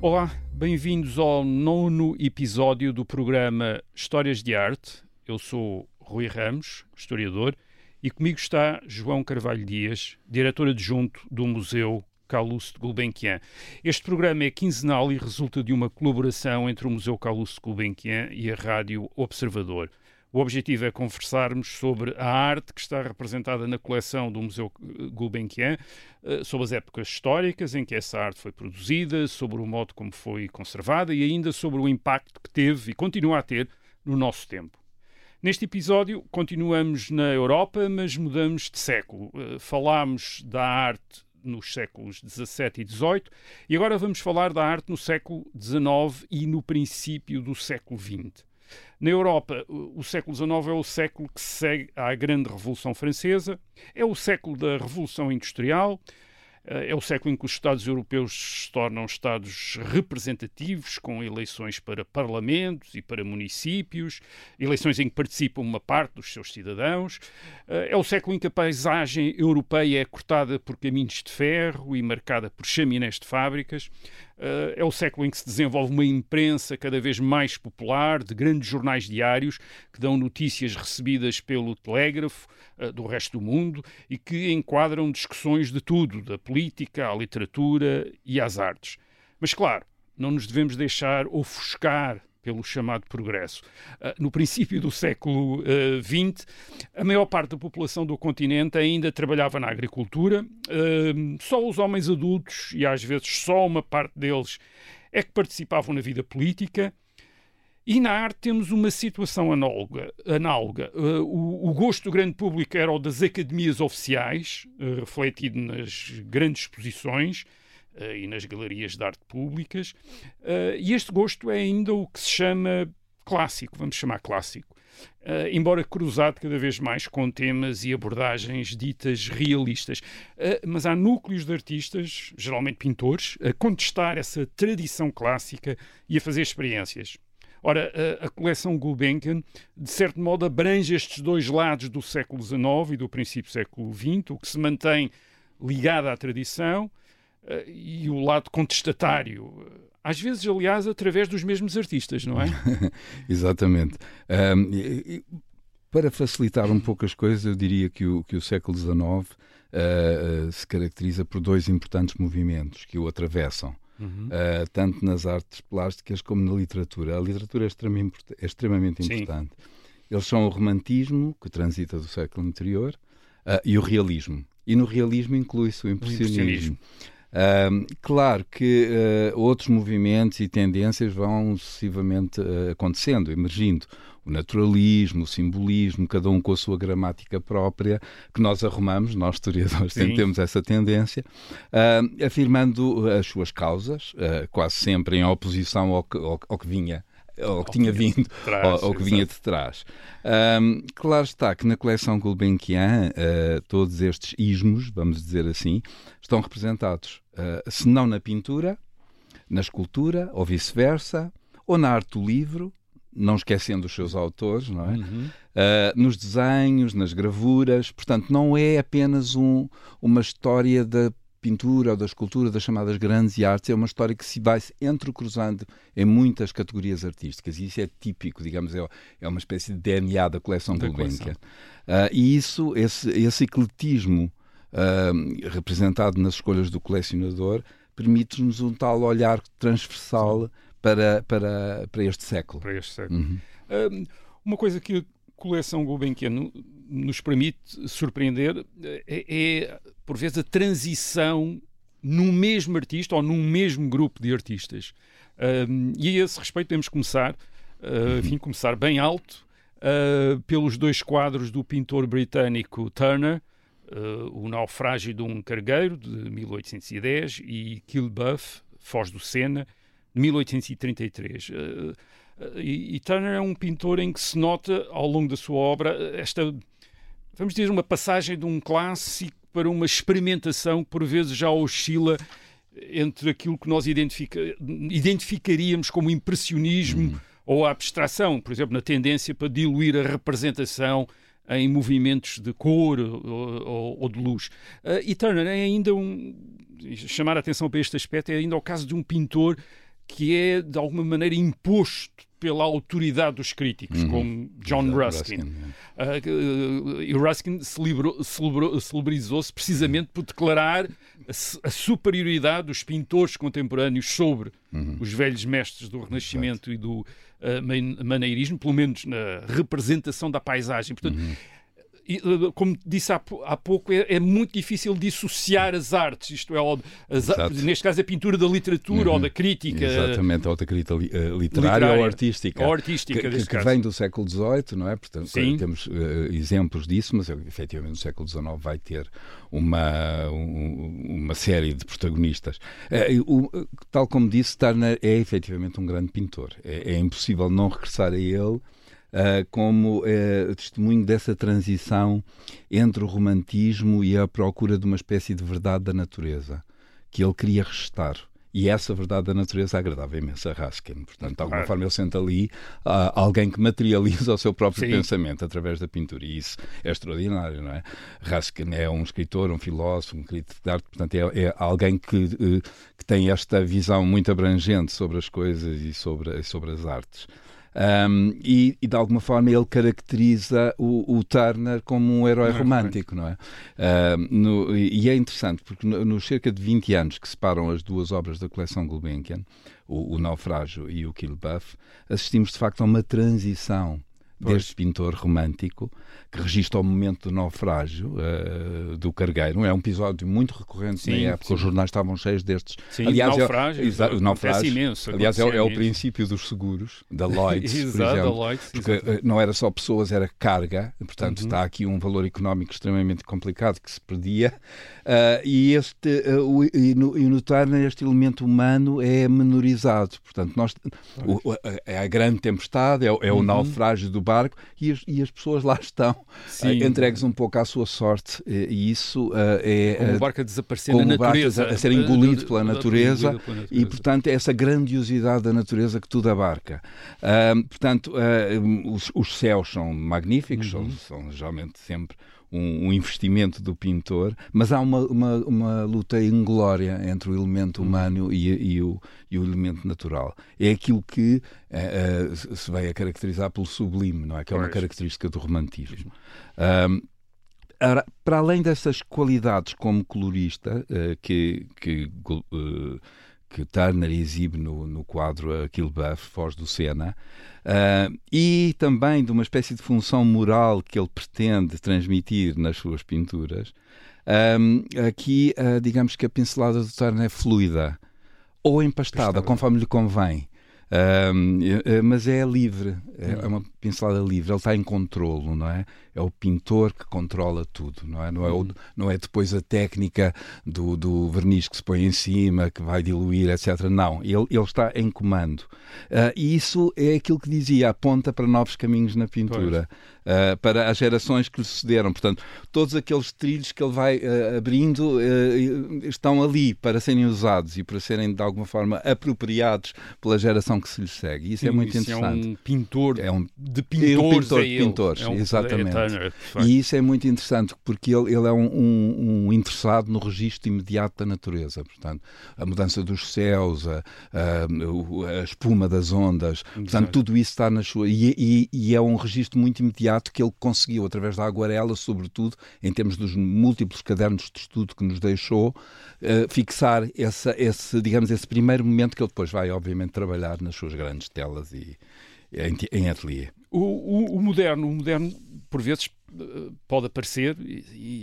Olá, bem-vindos ao nono episódio do programa Histórias de Arte. Eu sou Rui Ramos, historiador, e comigo está João Carvalho Dias, diretor adjunto do Museu Calouste de Gulbenkian. Este programa é quinzenal e resulta de uma colaboração entre o Museu Calouste de Gulbenkian e a Rádio Observador. O objetivo é conversarmos sobre a arte que está representada na coleção do Museu Gulbenkian, eh, sobre as épocas históricas em que essa arte foi produzida, sobre o modo como foi conservada e ainda sobre o impacto que teve e continua a ter no nosso tempo. Neste episódio, continuamos na Europa, mas mudamos de século. Eh, falámos da arte nos séculos XVII e XVIII e agora vamos falar da arte no século XIX e no princípio do século XX. Na Europa, o século XIX é o século que segue à Grande Revolução Francesa, é o século da Revolução Industrial, eh, é o século em que os Estados europeus se tornam Estados representativos, com eleições para parlamentos e para municípios, eleições em que participam uma parte dos seus cidadãos. Eh, é o século em que a paisagem europeia é cortada por caminhos de ferro e marcada por chaminés de fábricas. Uh, é o século em que se desenvolve uma imprensa cada vez mais popular, de grandes jornais diários que dão notícias recebidas pelo telégrafo uh, do resto do mundo e que enquadram discussões de tudo, da política à literatura e às artes. Mas, claro, não nos devemos deixar ofuscar pelo chamado progresso. Ah, no princípio do século XX, ah, a maior parte da população do continente ainda trabalhava na agricultura, ah, só os homens adultos, e às vezes só uma parte deles, é que participavam na vida política. E na arte temos uma situação análoga. análoga. O, gosto do grande público era o das academias oficiais, refletido nas grandes exposições, e nas galerias de arte públicas. Uh, e este gosto é ainda o que se chama clássico, vamos chamar clássico. Uh, embora cruzado cada vez mais com temas e abordagens ditas realistas. Uh, mas há núcleos de artistas, geralmente pintores, a contestar essa tradição clássica e a fazer experiências. Ora, a, coleção Gulbenkian, de certo modo, abrange estes dois lados do século XIX e do princípio do século XX, o que se mantém ligado à tradição e o lado contestatário. Às vezes, aliás, através dos mesmos artistas, não é? Exatamente. Um, e, para facilitar um pouco as coisas, eu diria que o, que o século XIX uh, uh, se caracteriza por dois importantes movimentos que o atravessam. Uhum. Uh, tanto nas artes plásticas como na literatura. A literatura é extremamente, é extremamente importante. Sim. Eles são o romantismo, que transita do século anterior, uh, e o realismo. E no realismo inclui-se o impressionismo. O impressionismo. Uh, claro que uh, outros movimentos e tendências vão sucessivamente uh, acontecendo, emergindo. O naturalismo, o simbolismo, cada um com a sua gramática própria, que nós arrumamos, nós historiadores Sim. temos essa tendência, afirmando as suas causas, quase sempre em oposição ao que, ao, ao que vinha ou que tinha vindo, trás, ou, ou, que vinha de trás. Um, claro está que na coleção Gulbenkian uh, todos estes ismos, vamos dizer assim, estão representados, uh, se não na pintura, na escultura, ou vice-versa, ou na arte do livro, não esquecendo os seus autores, não é? Uhum. Uh, nos desenhos, nas gravuras, portanto, não é apenas um, uma história da pintura ou da escultura, das chamadas grandes artes, é uma história que se vai entrecruzando em muitas categorias artísticas. E isso é típico, digamos, é, é uma espécie de DNA da coleção da Gulbenkian. Uh, e isso, esse, esse ecletismo uh, representado nas escolhas do colecionador, permite-nos um tal olhar transversal para, para, para este século. Para este século. Uhum. Uh, uma coisa que coleção Gulbenkian nos permite surpreender é, é por vezes, a transição num mesmo artista ou num mesmo grupo de artistas. Um, e a esse respeito temos que começar, uh, enfim, começar bem alto, uh, pelos dois quadros do pintor britânico Turner, uh, O Naufrágio de um Cargueiro, de 1810, e Kilbuff, Foz do Sena, de 1833. E, e Turner é um pintor em que se nota, ao longo da sua obra, esta, vamos dizer, uma passagem de um clássico para uma experimentação que por vezes já oscila entre aquilo que nós identifica, identificaríamos como impressionismo uhum. ou abstração, por exemplo, na tendência para diluir a representação em movimentos de cor ou, ou, ou de luz. Uh, e Turner é ainda um. chamar a atenção para este aspecto é ainda o caso de um pintor que é de alguma maneira imposto pela autoridade dos críticos, uhum. como John Ruskin. Ruskin uh, e Ruskin celebrizou-se precisamente por declarar a, superioridade dos pintores contemporâneos sobre uhum. os velhos mestres do Renascimento Exato. e do uh, maneirismo, pelo menos na representação da paisagem. Portanto, uhum como disse há, há pouco, é, é, muito difícil dissociar as artes, isto é, as, neste caso a pintura da literatura uhum. ou da crítica. Exatamente, ou da crítica li, uh, literária, literária, ou artística. Ou artística, que, que vem do século XVIII, não é? Portanto, Sim. temos uh, exemplos disso, mas efetivamente no século XIX vai ter uma, um, uma série de protagonistas. Uh, o, tal como disse, Turner é efetivamente um grande pintor. É, é impossível não regressar a ele uh, como uh, testemunho dessa transição entre o romantismo e a procura de uma espécie de verdade da natureza que ele queria restar. E essa verdade da natureza agradava imenso a Raskin. Portanto, de alguma forma, ele sente ali uh, alguém que materializa o seu próprio Sim. pensamento através da pintura. E isso é extraordinário, não é? Raskin é um escritor, um filósofo, um crítico de arte, portanto, é, é alguém que, uh, que tem esta visão muito abrangente sobre as coisas e sobre, sobre as artes. Um, e, e, de alguma forma ele caracteriza o, o Turner como um herói não, romântico, não é? No, e é interessante porque nos no cerca de 20 anos que separam as duas obras da coleção Gulbenkian, o, o Naufrágio e o Kill Buff, assistimos de facto a uma transição deste pintor romântico que registra o momento do naufrágio uh, do cargueiro. É um episódio muito recorrente sim, na época, sim. os jornais estavam cheios destes. Sim, aliás, naufrágio, é, o naufrágio imenso, aliás, é, é, o princípio dos seguros, da Lloyds, por exemplo, Lloyds, porque uh, não era só pessoas, era carga, portanto uhum. está aqui um valor económico extremamente complicado que se perdia, uh, e, este, o, e, no, e este elemento humano é menorizado, portanto nós, o, é a grande tempestade, é, é o uhum. naufrágio do barco e as, e as pessoas lá estão uh, entregues um pouco à sua sorte e isso uh, é como o barco a desaparecer na natureza a, a ser engolido pela natureza, pela natureza. e portanto é essa grandiosidade da natureza que tudo abarca. Portanto os, os, céus são magníficos uhum. são, são geralmente sempre um, um, investimento do pintor, mas há uma, uma, uma luta inglória entre o elemento uhum. humano e, e, o, e o elemento natural. É aquilo que uh, uh, se vai a caracterizar pelo sublime, não é? Que é uma característica do romantismo. Um, para além dessas qualidades como colorista uh, que, que que Turner exibe no, no quadro Kill Buff, Foz do Sena, uh, e também de uma espécie de função moral que ele pretende transmitir nas suas pinturas, um, aqui, uh, digamos que a pincelada do Turner é fluida ou empastada, conforme lhe convém. Um, mas é livre, é, é uma pincelada livre, ele está em controlo, não é? É o pintor que controla tudo, não é? Não é, o, uhum. não é depois a técnica do, do verniz que se põe em cima, que vai diluir, etc. Não, ele, ele está em comando. Uh, e isso é aquilo que dizia, aponta para novos caminhos na pintura, uh, para as gerações que lhe sucederam. Portanto, todos aqueles trilhos que ele vai uh, abrindo estão ali para serem usados e para serem, de alguma forma, apropriados pela geração que se lhe segue. Isso é Sim, é muito isso interessante. É um pintor é um, de pintores. É um pintor de pintores, é um, exatamente. É e isso é muito interessante porque ele, ele é um, um, um, interessado no registro imediato da natureza. Portanto, a mudança dos céus, a, a, a espuma das ondas, portanto, tudo isso está na sua. E, e, e, é um registro muito imediato que ele conseguiu, através da aguarela, sobretudo, em termos dos múltiplos cadernos de estudo que nos deixou, uh, fixar essa, esse, digamos, esse primeiro momento que ele depois vai, obviamente, trabalhar nas suas grandes telas e em, em ateliê. O, o, o, moderno, o moderno, por vezes, pode aparecer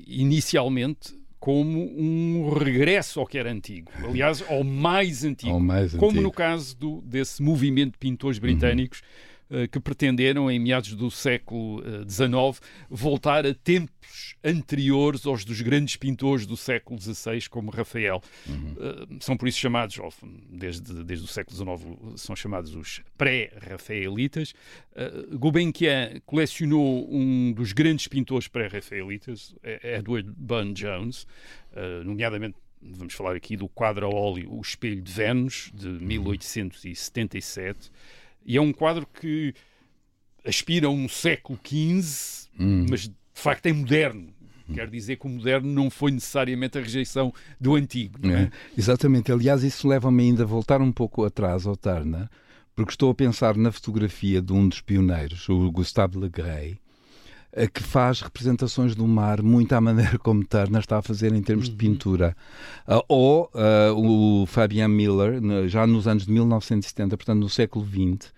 inicialmente como um regresso ao que era antigo. Aliás, ao mais antigo. Ao mais como antigo. no caso do, desse movimento de pintores britânicos. Uhum eh, que pretenderam, em meados do século XIX, eh, voltar a tempos anteriores aos dos grandes pintores do século XVI, como Rafael. Uhum. Eh, são por isso chamados, desde, desde o século XIX, são chamados os pré-rafaelitas. Gulbenkian colecionou um dos grandes pintores pré-rafaelitas, Edward Burne-Jones, nomeadamente vamos falar aqui do quadro a óleo O Espelho de Vênus, de 1877. E é um quadro que aspira a um século XV, hum. mas de facto é moderno. Quer dizer que o moderno não foi necessariamente a rejeição do antigo. É? É, exatamente. Aliás, isso leva-me ainda a voltar um pouco atrás ao Turner, porque estou a pensar na fotografia de um dos pioneiros, o Gustave Le Gray, que faz representações do mar muito à maneira como Turner está a fazer em termos uhum. de pintura. Uh, ou uh, o Fabian Miller, já nos anos de 1970, portanto no século XX,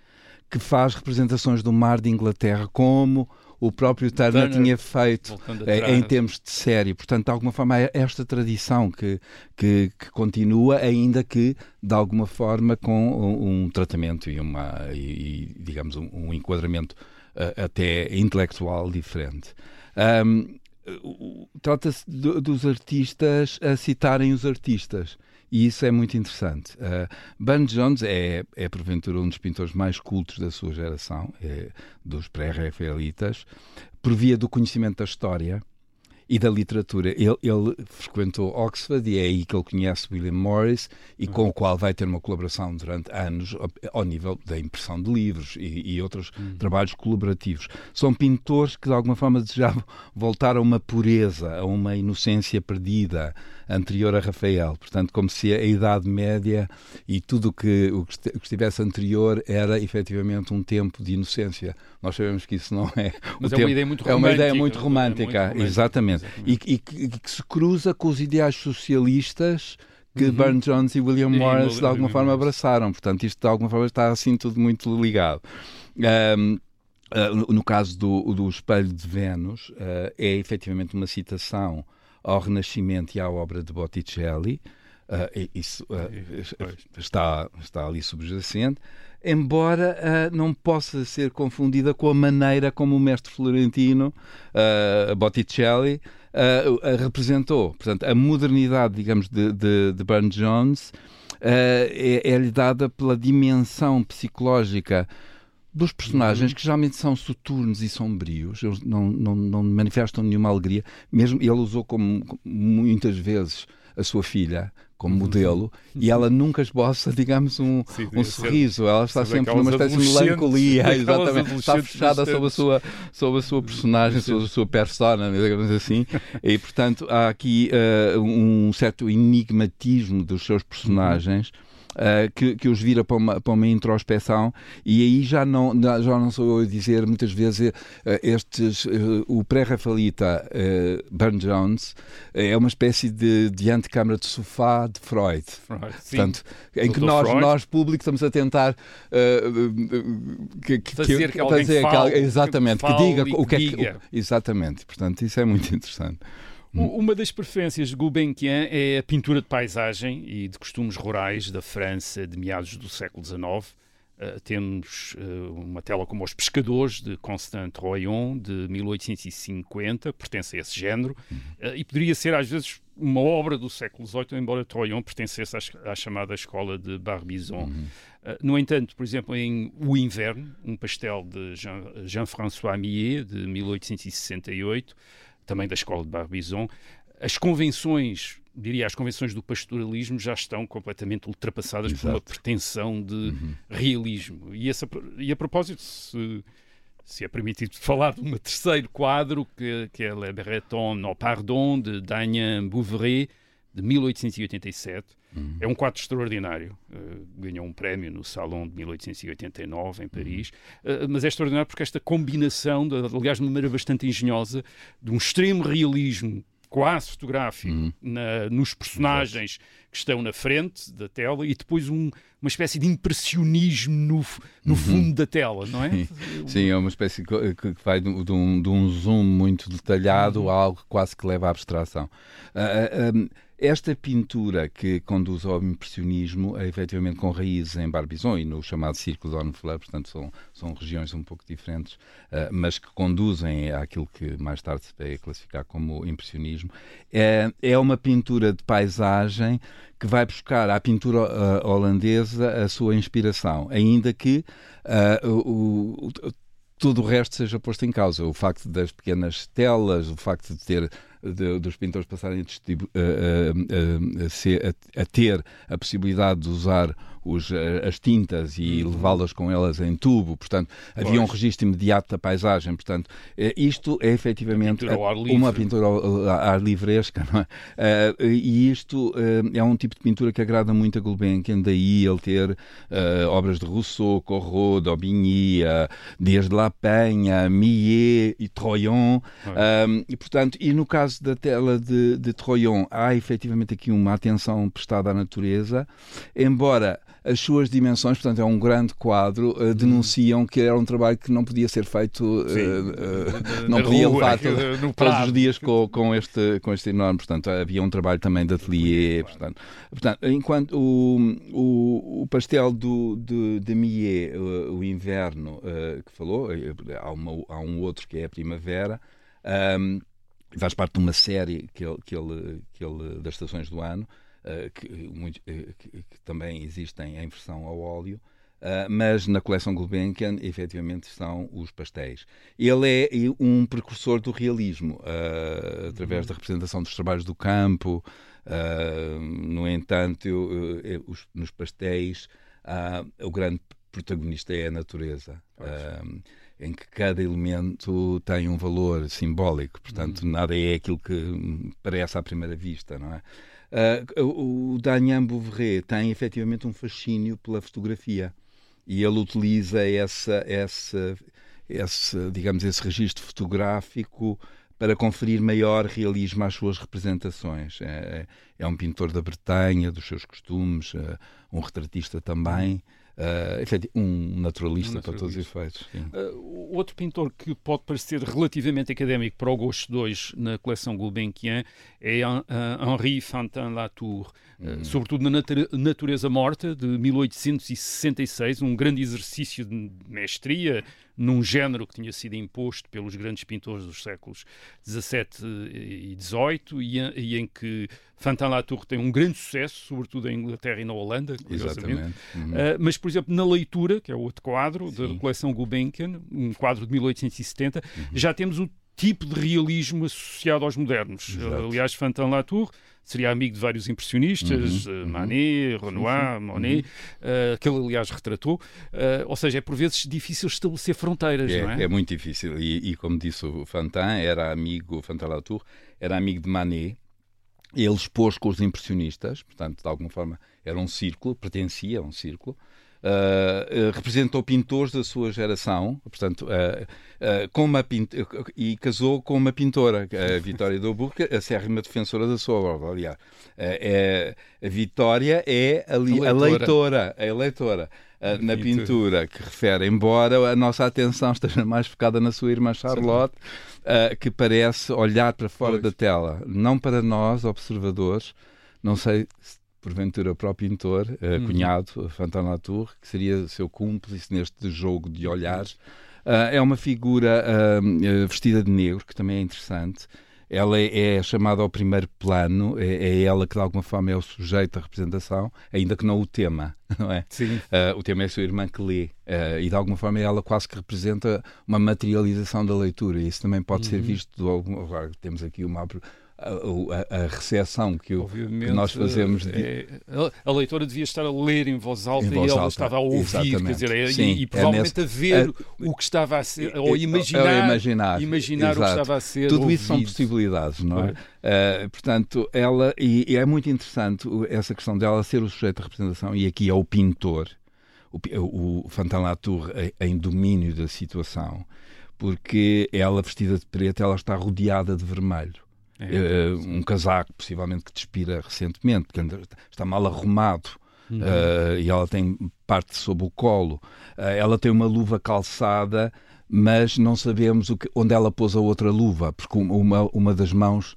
que faz representações do mar de Inglaterra como o próprio Turner, Turner tinha feito eh, em termos de série. Portanto, de alguma forma, é esta tradição que, que, que continua, ainda que, de alguma forma, com um, um tratamento e, uma, e, digamos, um, um enquadramento até intelectual diferente. Um, Trata-se dos artistas a citarem os artistas. E isso é muito interessante. Uh, Burne Jones é, é, porventura, um dos pintores mais cultos da sua geração, é, dos pré-rafaelitas, por via do conhecimento da história e da literatura. Ele, ele, frequentou Oxford e é aí que ele conhece William Morris e uhum. com o qual vai ter uma colaboração durante anos ao nível da impressão de livros e, e outros uhum. trabalhos colaborativos. São pintores que de alguma forma desejavam voltar a uma pureza, a uma inocência perdida anterior a Rafael. Portanto, como se a Idade Média e tudo que, o que estivesse anterior era efetivamente um tempo de inocência. Nós sabemos que isso não é. Mas é tempo, uma ideia muito romântica. É uma ideia muito romântica, é muito romântica exatamente. Exatamente. E, e, que, que se cruza com os ideais socialistas que uhum. Burne Jones e William Morris de alguma forma abraçaram. Portanto, isto de alguma forma está assim tudo muito ligado. Um, Uh, no caso do, do Espelho de Vênus, uh, é efetivamente uma citação ao Renascimento e à obra de Botticelli. Uh, isso está, está ali subjacente, embora uh, não possa ser confundida com a maneira como o mestre florentino Botticelli representou. Portanto, a modernidade, digamos, de, de, de Burne Jones é-lhe é dada pela dimensão psicológica dos personagens uhum. que geralmente são soturnos e sombrios, eles não, não, não manifestam nenhuma alegria. Mesmo ele usou como, muitas vezes a sua filha como uhum. modelo e ela nunca esboça, digamos, um, Sim, um sorriso. Ela está sempre numa espécie de melancolia, exatamente. Está fechada sobre a sua, sobre a sua personagem, sobre a sua persona, digamos assim. e, portanto, há aqui uh, um certo enigmatismo dos seus personagens. Uhum uh, que, que os vira para uma, para uma introspeção e aí já não, já não sou eu a dizer muitas vezes uh, estes, uh, o pré-Rafaelita Burne Jones é uma espécie de, de antecâmara de sofá de Freud. Freud Portanto, em que nós, nós, público, estamos a tentar que, que, fazer que, alguém fazer, fale, exatamente, que, que diga o que é que. Exatamente, portanto, isso é muito interessante. Uma das preferências de Gulbenkian é a pintura de paisagem e de costumes rurais da França de meados do século XIX. Uh, temos uh, uma tela como Os Pescadores, de Constant Royon, de 1850, que pertence a esse género, uh, e poderia ser, às vezes, uma obra do século XVIII, embora Troyon pertencesse à, à chamada escola de Barbizon. Uhum. no entanto, por exemplo, em O Inverno, um pastel de Jean-François Jean Millet, de 1868, também da escola de Barbizon, as convenções, diria, as convenções do pastoralismo já estão completamente ultrapassadas Exato. por uma pretensão de uhum. realismo. E, essa, e a propósito, se, se é permitido falar de um terceiro quadro, que, que é Le Breton no Pardon, de Damien Bouveret, de 1887. Uhum. É um quadro extraordinário. Uh, ganhou um prémio no Salão de 1889, em Paris. Uhum. Uh, mas é extraordinário porque esta combinação, de, aliás, de uma maneira bastante engenhosa, de um extremo realismo quase fotográfico uhum. na, nos personagens Exato. que estão na frente da tela e depois um, uma espécie de impressionismo no, no uhum. fundo da tela, não é? Sim, é uma espécie que, que vai de, um, de um zoom muito detalhado uhum. a algo quase que leva à abstração. Uh, uh, esta pintura que conduz ao impressionismo é efetivamente com raízes em Barbizon e no chamado Círculo de Ornefleur, portanto são, são regiões um pouco diferentes, uh, mas que conduzem àquilo que mais tarde se vai classificar como impressionismo. É, é uma pintura de paisagem que vai buscar à pintura uh, holandesa a sua inspiração, ainda que uh, o, o tudo o resto seja posto em causa. O facto das pequenas telas, o facto de ter de, dos pintores passarem a, a, a, a, ter a possibilidade de usar os, as tintas e uhum. levá-las com elas em tubo, portanto, pois. havia um registro imediato da paisagem, portanto, isto é efetivamente pintura uma pintura ao ar livresca, não é? e isto é um tipo de pintura que agrada muito a Gulbenkian, daí ele ter obras de Rousseau, Corot, Daubigny, desde La Penha, Millet e Troyon, um, e portanto, e no caso da tela de, de Troyon, há efetivamente aqui uma atenção prestada à natureza, embora as suas dimensões, portanto, é um grande quadro, uh, denunciam que era um trabalho que não podia ser feito, uh, uh, não podia levar todos os dias com, com, este, com este enorme, portanto, havia um trabalho também de ateliê, portanto, portanto enquanto o, o, o pastel do, de, de Millet, o, o inverno, que falou, há, uma, há um outro que é a primavera, um, faz parte de uma série que ele, que ele, que ele das estações do ano, que, muito, uh, que, que, também existem em versão ao óleo. Uh, mas na coleção Gulbenkian, efetivamente, estão os pastéis. Ele é um precursor do realismo, através da representação dos trabalhos do campo. no entanto, eu, eu, os, nos pastéis, o grande protagonista é a natureza em que cada elemento tem um valor simbólico, portanto, uhum. nada é aquilo que parece à primeira vista, não é? Uh, o Daniel Bouveret tem efetivamente um fascínio pela fotografia e ele utiliza essa, essa, esse, digamos, esse registro fotográfico para conferir maior realismo às suas representações. É, é, é um pintor da Bretanha, dos seus costumes, uh, um retratista também. Uh, um naturalista, um naturalista, para todos os efeitos. Uh, outro pintor que pode parecer relativamente académico para o gosto 2 na coleção Gulbenkian é uh, Henri Fantin Latour, uh, sobretudo na Natureza Morta, de 1866, um grande exercício de mestria num género que tinha sido imposto pelos grandes pintores dos séculos XVII e XVIII e, em que Fantin Latour tem um grande sucesso, sobretudo em Inglaterra e na Holanda, Exatamente. Uhum. Uh, mas, por exemplo, na leitura, que é outro quadro Sim. da coleção Gulbenkian, um quadro de 1870, uhum. já temos o tipo de realismo associado aos modernos. Exato. Aliás, Fantin Latour seria amigo de vários impressionistas, uhum, eh, uhum. Manet, Renoir, Monet, uh, que ele, aliás, retratou. Uh, ou seja, é por vezes difícil estabelecer fronteiras, é, não é? É muito difícil. E, e como disse o Fantin, era amigo, o Fantin Latour, era amigo de Manet. Ele expôs com os impressionistas, portanto, de alguma forma, era um círculo, pertencia a um círculo. Uh, representou pintores da sua geração, portanto, uh, com uma e casou com uma pintora, a Vitória do Burca, a sérrima defensora da sua obra. Aliás, é, a Vitória é a, li, a leitora, a leitora. Uh, na pintura que refere, embora a nossa atenção esteja mais focada na sua irmã Charlotte, uh, que parece olhar para fora pois. da tela, não para nós, observadores. Não sei se porventura o próprio pintor, uh, cunhado, Fantin Latour, que seria seu cúmplice neste jogo de olhares. Uh, é uma figura uh, vestida de negro, que também é interessante. Ela é, é chamada ao primeiro plano, é, é, ela que de alguma forma é o sujeito da representação, ainda que não o tema, não é? Sim. o tema é a sua irmã que lê, e de alguma forma ela quase que representa uma materialização da leitura, e isso também pode uhum. ser visto, de alguma, temos aqui uma a, a, a recepção que, o, que, nós fazemos. De... É, a leitora devia estar a ler em voz alta em voz e ela alta. estava a ouvir, Exatamente. quer dizer, é, Sim, e, e, é provavelmente é nesse, a ver o que estava a ser, ou imaginar, imaginar, imaginar o que estava a ser. Tudo ouvido. isso são possibilidades, não é? Uh, portanto, ela, e, e, é muito interessante essa questão dela ser o sujeito de representação, e aqui é o pintor, o, o, o Fantin Latour em domínio da situação, porque ela, vestida de preto, ela está rodeada de vermelho. É, uh, um casaco, possivelmente que despira recentemente, porque está mal arrumado. Uhum. Uh, e ela tem parte sob o colo. Uh, ela tem uma luva calçada, mas não sabemos o que, onde ela pôs a outra luva, porque uma, uma das mãos,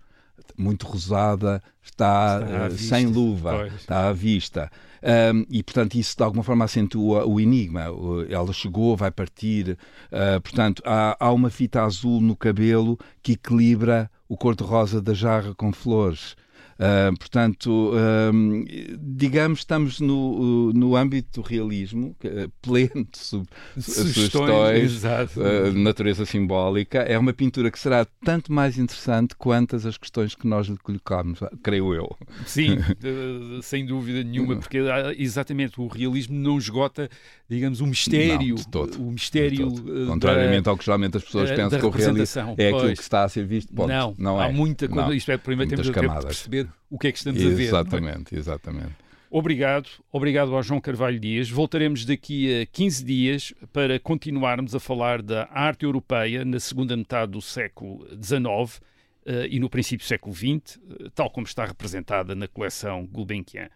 muito rosada, está, está sem luva, pois. está à vista. Um, e, portanto, isso de alguma forma acentua o enigma. Ela chegou, vai partir. Uh, portanto, há, há uma fita azul no cabelo que equilibra o cor-de-rosa da jarra com flores. Uh, portanto, um, digamos, estamos no, no âmbito do realismo, pleno de sub, sugestões, uh, natureza simbólica. É uma pintura que será tanto mais interessante quantas as questões que nós lhe colocamos, creio eu. Sim, sem dúvida nenhuma, porque exatamente o realismo não esgota, digamos, o mistério. Não, todo, o mistério. Contrariamente da, ao que geralmente as pessoas pensam que o realismo é aquilo que está a ser visto. Ponto. Não, não há é. muita coisa. Isto é, primeiro temos de perceber o que é que estamos exatamente, a ver. Exatamente, exatamente. Obrigado, obrigado ao João Carvalho Dias. Voltaremos daqui a 15 dias para continuarmos a falar da arte europeia na segunda metade do século XIX uh, e no princípio do século XX, uh, tal como está representada na coleção Gulbenkian.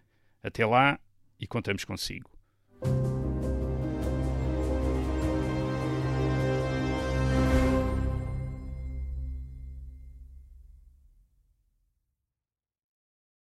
Até lá e contamos consigo.